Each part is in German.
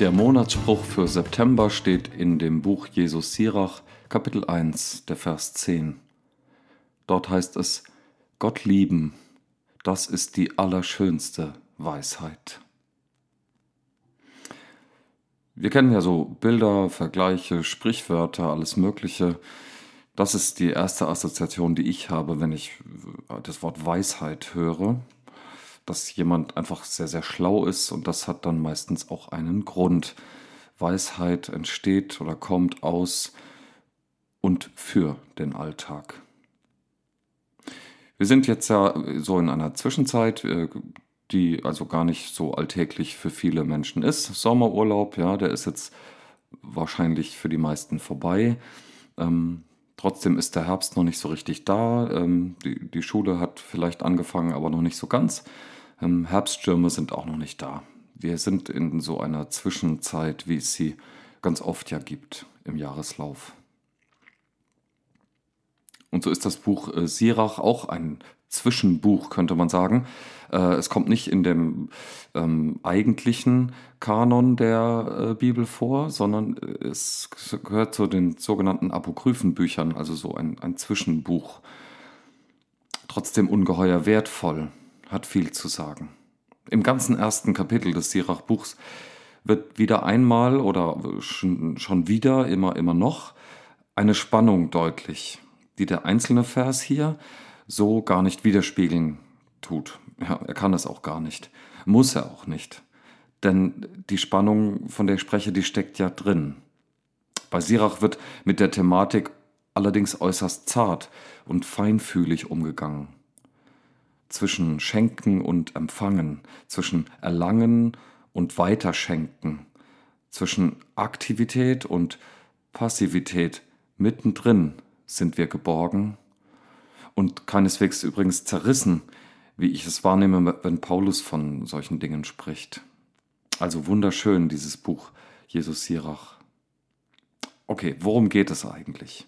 Der Monatsspruch für September steht in dem Buch Jesus Sirach, Kapitel 1, der Vers 10. Dort heißt es, Gott lieben, das ist die allerschönste Weisheit. Wir kennen ja so Bilder, Vergleiche, Sprichwörter, alles Mögliche. Das ist die erste Assoziation, die ich habe, wenn ich das Wort Weisheit höre dass jemand einfach sehr, sehr schlau ist und das hat dann meistens auch einen Grund. Weisheit entsteht oder kommt aus und für den Alltag. Wir sind jetzt ja so in einer Zwischenzeit, äh, die also gar nicht so alltäglich für viele Menschen ist. Sommerurlaub, ja, der ist jetzt wahrscheinlich für die meisten vorbei. Ähm, trotzdem ist der Herbst noch nicht so richtig da. Ähm, die, die Schule hat vielleicht angefangen, aber noch nicht so ganz. Ähm, Herbststürme sind auch noch nicht da. Wir sind in so einer Zwischenzeit, wie es sie ganz oft ja gibt im Jahreslauf. Und so ist das Buch äh, Sirach auch ein Zwischenbuch, könnte man sagen. Äh, es kommt nicht in dem ähm, eigentlichen Kanon der äh, Bibel vor, sondern äh, es gehört zu den sogenannten Apokryphenbüchern, also so ein, ein Zwischenbuch. Trotzdem ungeheuer wertvoll hat viel zu sagen. Im ganzen ersten Kapitel des Sirach-Buchs wird wieder einmal oder schon wieder, immer, immer noch, eine Spannung deutlich, die der einzelne Vers hier so gar nicht widerspiegeln tut. Ja, er kann es auch gar nicht, muss er auch nicht. Denn die Spannung, von der ich spreche, die steckt ja drin. Bei Sirach wird mit der Thematik allerdings äußerst zart und feinfühlig umgegangen zwischen Schenken und Empfangen, zwischen Erlangen und Weiterschenken, zwischen Aktivität und Passivität. Mittendrin sind wir geborgen und keineswegs übrigens zerrissen, wie ich es wahrnehme, wenn Paulus von solchen Dingen spricht. Also wunderschön dieses Buch Jesus Sirach. Okay, worum geht es eigentlich?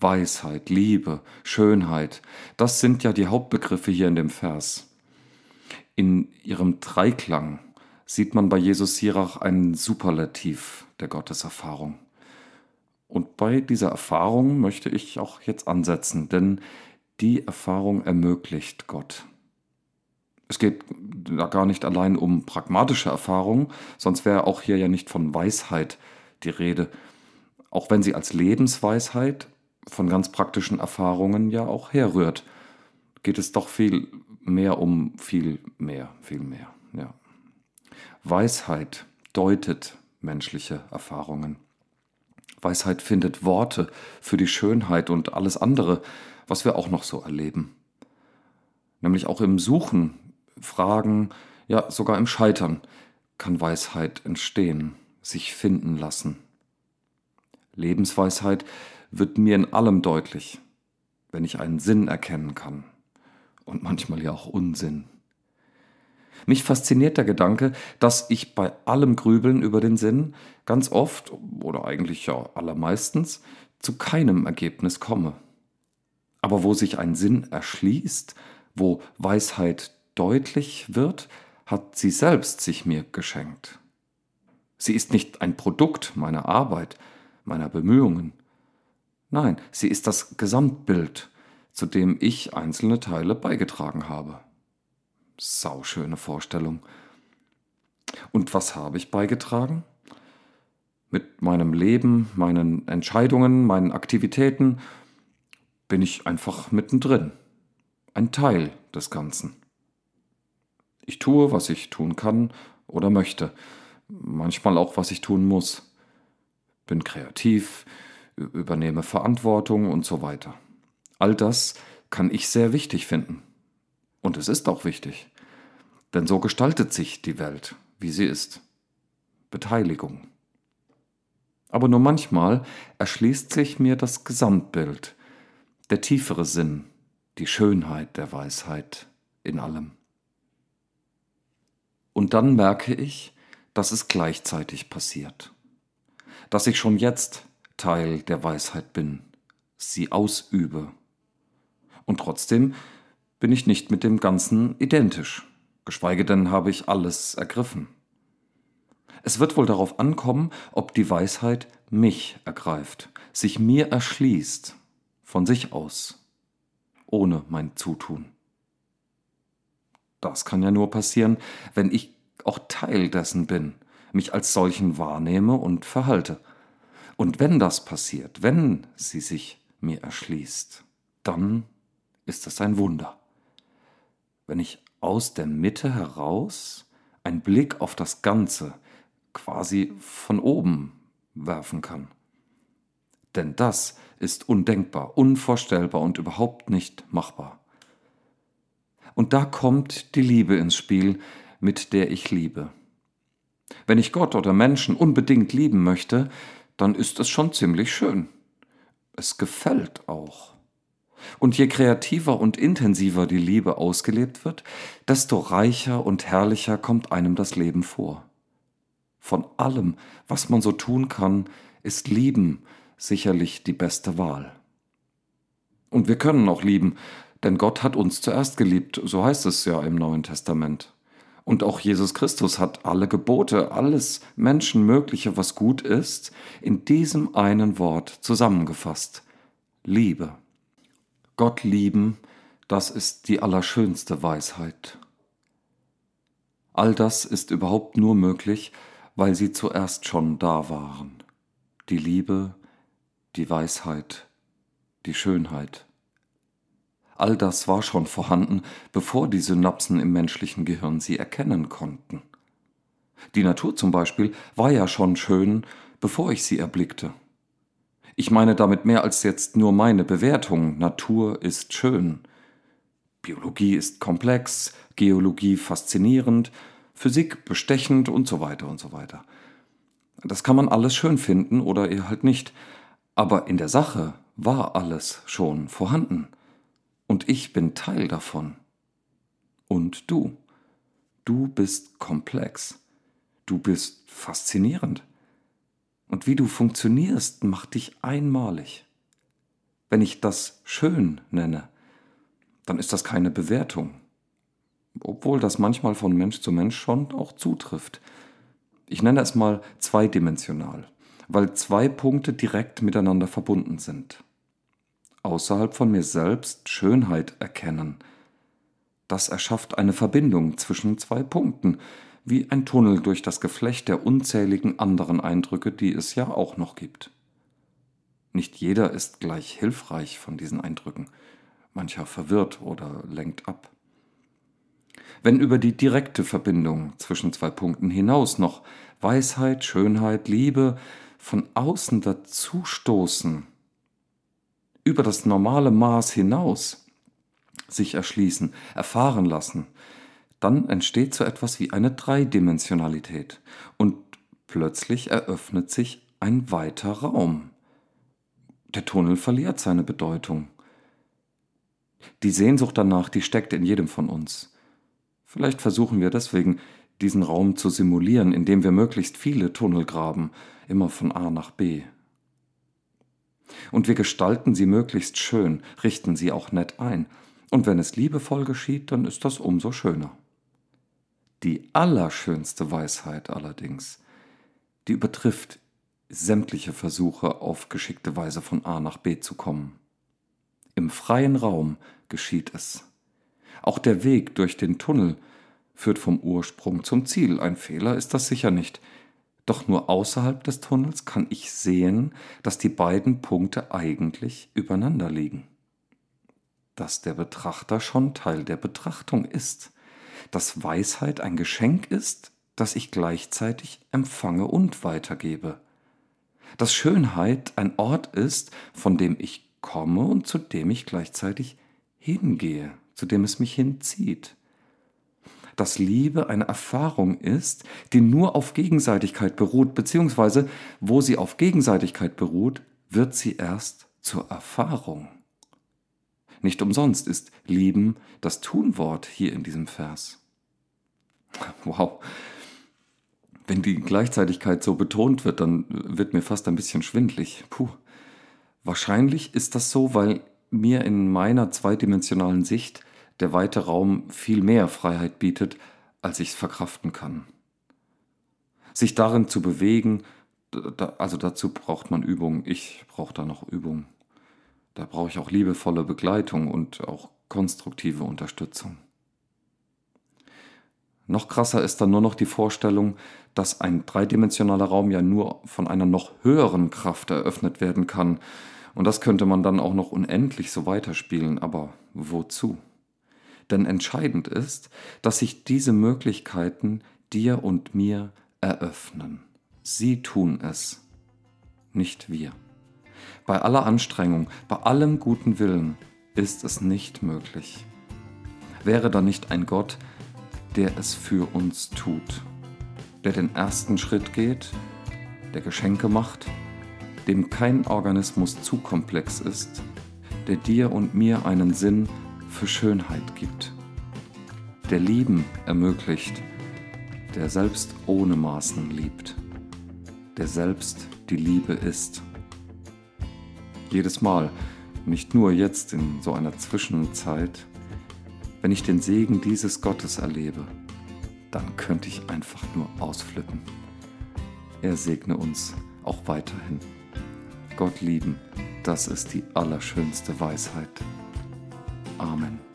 Weisheit, Liebe, Schönheit, das sind ja die Hauptbegriffe hier in dem Vers. In ihrem Dreiklang sieht man bei Jesus Sirach einen Superlativ der Gotteserfahrung. Und bei dieser Erfahrung möchte ich auch jetzt ansetzen, denn die Erfahrung ermöglicht Gott. Es geht da gar nicht allein um pragmatische Erfahrung, sonst wäre auch hier ja nicht von Weisheit die Rede, auch wenn sie als Lebensweisheit von ganz praktischen Erfahrungen ja auch herrührt, geht es doch viel mehr um viel mehr, viel mehr. Ja. Weisheit deutet menschliche Erfahrungen. Weisheit findet Worte für die Schönheit und alles andere, was wir auch noch so erleben. Nämlich auch im Suchen, Fragen, ja sogar im Scheitern kann Weisheit entstehen, sich finden lassen. Lebensweisheit wird mir in allem deutlich, wenn ich einen Sinn erkennen kann und manchmal ja auch Unsinn. Mich fasziniert der Gedanke, dass ich bei allem Grübeln über den Sinn ganz oft oder eigentlich ja allermeistens zu keinem Ergebnis komme. Aber wo sich ein Sinn erschließt, wo Weisheit deutlich wird, hat sie selbst sich mir geschenkt. Sie ist nicht ein Produkt meiner Arbeit, meiner Bemühungen, Nein, sie ist das Gesamtbild, zu dem ich einzelne Teile beigetragen habe. Sauschöne Vorstellung. Und was habe ich beigetragen? Mit meinem Leben, meinen Entscheidungen, meinen Aktivitäten bin ich einfach mittendrin. Ein Teil des Ganzen. Ich tue, was ich tun kann oder möchte. Manchmal auch, was ich tun muss. Bin kreativ, übernehme Verantwortung und so weiter. All das kann ich sehr wichtig finden. Und es ist auch wichtig. Denn so gestaltet sich die Welt, wie sie ist. Beteiligung. Aber nur manchmal erschließt sich mir das Gesamtbild, der tiefere Sinn, die Schönheit der Weisheit in allem. Und dann merke ich, dass es gleichzeitig passiert. Dass ich schon jetzt Teil der Weisheit bin, sie ausübe. Und trotzdem bin ich nicht mit dem Ganzen identisch, geschweige denn habe ich alles ergriffen. Es wird wohl darauf ankommen, ob die Weisheit mich ergreift, sich mir erschließt, von sich aus, ohne mein Zutun. Das kann ja nur passieren, wenn ich auch Teil dessen bin, mich als solchen wahrnehme und verhalte. Und wenn das passiert, wenn sie sich mir erschließt, dann ist es ein Wunder. Wenn ich aus der Mitte heraus einen Blick auf das Ganze quasi von oben werfen kann. Denn das ist undenkbar, unvorstellbar und überhaupt nicht machbar. Und da kommt die Liebe ins Spiel, mit der ich liebe. Wenn ich Gott oder Menschen unbedingt lieben möchte, dann ist es schon ziemlich schön. Es gefällt auch. Und je kreativer und intensiver die Liebe ausgelebt wird, desto reicher und herrlicher kommt einem das Leben vor. Von allem, was man so tun kann, ist Lieben sicherlich die beste Wahl. Und wir können auch lieben, denn Gott hat uns zuerst geliebt, so heißt es ja im Neuen Testament. Und auch Jesus Christus hat alle Gebote, alles Menschenmögliche, was gut ist, in diesem einen Wort zusammengefasst. Liebe. Gott lieben, das ist die allerschönste Weisheit. All das ist überhaupt nur möglich, weil sie zuerst schon da waren. Die Liebe, die Weisheit, die Schönheit. All das war schon vorhanden, bevor die Synapsen im menschlichen Gehirn sie erkennen konnten. Die Natur zum Beispiel war ja schon schön, bevor ich sie erblickte. Ich meine damit mehr als jetzt nur meine Bewertung. Natur ist schön. Biologie ist komplex, Geologie faszinierend, Physik bestechend und so weiter und so weiter. Das kann man alles schön finden oder eher halt nicht. Aber in der Sache war alles schon vorhanden. Und ich bin Teil davon. Und du. Du bist komplex. Du bist faszinierend. Und wie du funktionierst, macht dich einmalig. Wenn ich das schön nenne, dann ist das keine Bewertung obwohl das manchmal von Mensch zu Mensch schon auch zutrifft. Ich nenne es mal zweidimensional, weil zwei Punkte direkt miteinander verbunden sind. Außerhalb von mir selbst Schönheit erkennen. Das erschafft eine Verbindung zwischen zwei Punkten, wie ein Tunnel durch das Geflecht der unzähligen anderen Eindrücke, die es ja auch noch gibt. Nicht jeder ist gleich hilfreich von diesen Eindrücken, mancher verwirrt oder lenkt ab. Wenn über die direkte Verbindung zwischen zwei Punkten hinaus noch Weisheit, Schönheit, Liebe von außen dazustoßen, über das normale Maß hinaus sich erschließen, erfahren lassen, dann entsteht so etwas wie eine Dreidimensionalität und plötzlich eröffnet sich ein weiter Raum. Der Tunnel verliert seine Bedeutung. Die Sehnsucht danach, die steckt in jedem von uns. Vielleicht versuchen wir deswegen, diesen Raum zu simulieren, indem wir möglichst viele Tunnel graben, immer von A nach B. Und wir gestalten sie möglichst schön, richten sie auch nett ein. Und wenn es liebevoll geschieht, dann ist das umso schöner. Die allerschönste Weisheit allerdings, die übertrifft sämtliche Versuche, auf geschickte Weise von A nach B zu kommen. Im freien Raum geschieht es. Auch der Weg durch den Tunnel führt vom Ursprung zum Ziel. Ein Fehler ist das sicher nicht. Doch nur außerhalb des Tunnels kann ich sehen, dass die beiden Punkte eigentlich übereinander liegen. Dass der Betrachter schon Teil der Betrachtung ist. Dass Weisheit ein Geschenk ist, das ich gleichzeitig empfange und weitergebe. Dass Schönheit ein Ort ist, von dem ich komme und zu dem ich gleichzeitig hingehe zu dem es mich hinzieht. Dass Liebe eine Erfahrung ist, die nur auf Gegenseitigkeit beruht, beziehungsweise wo sie auf Gegenseitigkeit beruht, wird sie erst zur Erfahrung. Nicht umsonst ist Lieben das Tunwort hier in diesem Vers. Wow. Wenn die Gleichzeitigkeit so betont wird, dann wird mir fast ein bisschen schwindlig. Puh. Wahrscheinlich ist das so, weil mir in meiner zweidimensionalen Sicht der weite Raum viel mehr Freiheit bietet, als ich es verkraften kann. Sich darin zu bewegen, also dazu braucht man Übung. Ich brauche da noch Übung. Da brauche ich auch liebevolle Begleitung und auch konstruktive Unterstützung. Noch krasser ist dann nur noch die Vorstellung, dass ein dreidimensionaler Raum ja nur von einer noch höheren Kraft eröffnet werden kann. Und das könnte man dann auch noch unendlich so weiterspielen, aber wozu? Denn entscheidend ist, dass sich diese Möglichkeiten dir und mir eröffnen. Sie tun es, nicht wir. Bei aller Anstrengung, bei allem guten Willen ist es nicht möglich. Wäre da nicht ein Gott, der es für uns tut, der den ersten Schritt geht, der Geschenke macht, dem kein Organismus zu komplex ist, der dir und mir einen Sinn für Schönheit gibt, der Lieben ermöglicht, der selbst ohne Maßen liebt, der selbst die Liebe ist. Jedes Mal, nicht nur jetzt in so einer Zwischenzeit, wenn ich den Segen dieses Gottes erlebe, dann könnte ich einfach nur ausflippen. Er segne uns auch weiterhin. Gott lieben, das ist die allerschönste Weisheit. Amen.